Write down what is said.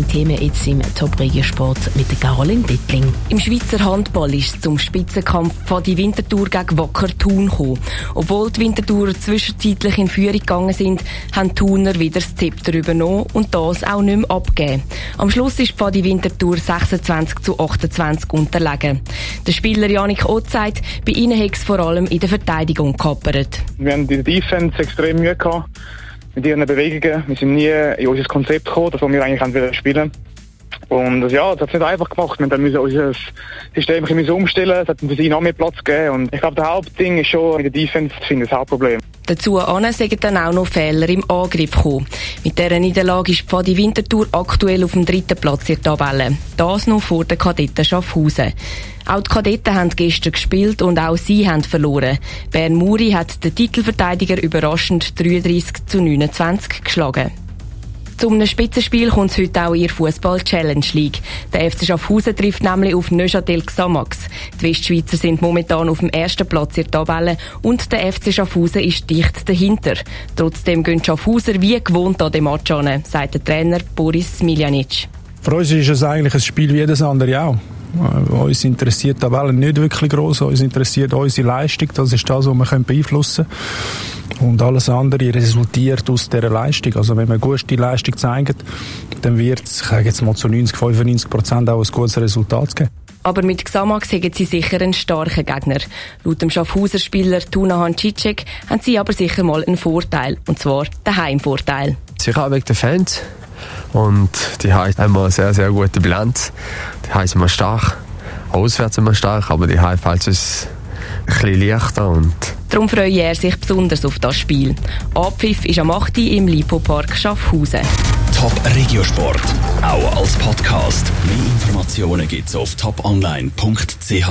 sind Themen jetzt im Top-Regiosport mit Caroline Dittling. Im Schweizer Handball ist es zum Spitzenkampf von die Winterthur gegen Wacker Thun gekommen. Obwohl die Winterthur zwischenzeitlich in Führung gegangen sind, haben Thuner wieder das Zepter übernommen und das auch nicht mehr abgegeben. Am Schluss ist die Winterthur 26 zu 28 unterlegen. Der Spieler Janik Ott sagt, bei ihnen hat es vor allem in der Verteidigung gehappert. Wir haben in der Defense extrem Mühe gehabt mit ihren Bewegungen. Wir sind nie in unser Konzept gekommen, das wir eigentlich spielen und ja, das hat es nicht einfach gemacht. Wir mussten unser System ein umstellen. Es hat für sie noch mehr Platz gegeben. Und ich glaube, der Hauptding ist schon in der Defense zu finden, das Hauptproblem. Dazu sind dann auch noch Fehler im Angriff gekommen. Mit dieser Niederlage ist Pfadi Winterthur aktuell auf dem dritten Platz in der Tabelle. Das noch vor den Kadetten Schaffhausen. Auch die Kadetten haben gestern gespielt und auch sie haben verloren. Bern Muri hat den Titelverteidiger überraschend 33 zu 29 geschlagen. Zum Spitzenspiel kommt es heute auch in der Fußball-Challenge League. Der FC Schaffhausen trifft nämlich auf Neuchâtel Xamax. Die Westschweizer sind momentan auf dem ersten Platz in der Tabelle und der FC Schaffhausen ist dicht dahinter. Trotzdem gehen Schaffhauser wie gewohnt an den Match an, sagt der Trainer Boris Smiljanic. Für uns ist es eigentlich ein Spiel wie jedes andere auch. Äh, uns interessiert die Tabelle nicht wirklich groß. Uns interessiert unsere Leistung. Das ist das, was wir beeinflussen können. Und alles andere resultiert aus dieser Leistung. Also wenn man gute Leistung zeigt, dann wird es, ich jetzt mal zu 90, 95 Prozent auch ein gutes Resultat geben. Aber mit Xamax haben sie sicher einen starken Gegner. Laut dem Schaffhauser Spieler Tunahan Cicek haben sie aber sicher mal einen Vorteil. Und zwar den Heimvorteil. Sicher auch wegen der Fans. Und die haben eine sehr, sehr gute Bilanz. Die haben immer stark. Auswärts immer stark, aber die haben fällt es ein bisschen leichter. Und Darum freue er sich besonders auf das Spiel. Abpfiff ist am 8. im Lipo-Park Schaffhausen. Top Regiosport, auch als Podcast. Mehr Informationen gibt's auf toponline.ch.